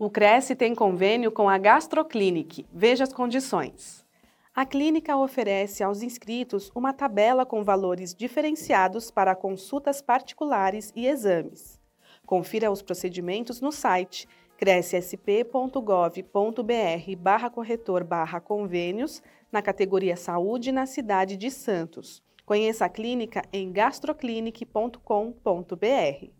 O Cresce tem convênio com a Gastroclinic. Veja as condições. A clínica oferece aos inscritos uma tabela com valores diferenciados para consultas particulares e exames. Confira os procedimentos no site crescsp.gov.br barra corretor barra convênios na categoria Saúde na cidade de Santos. Conheça a clínica em gastroclinic.com.br.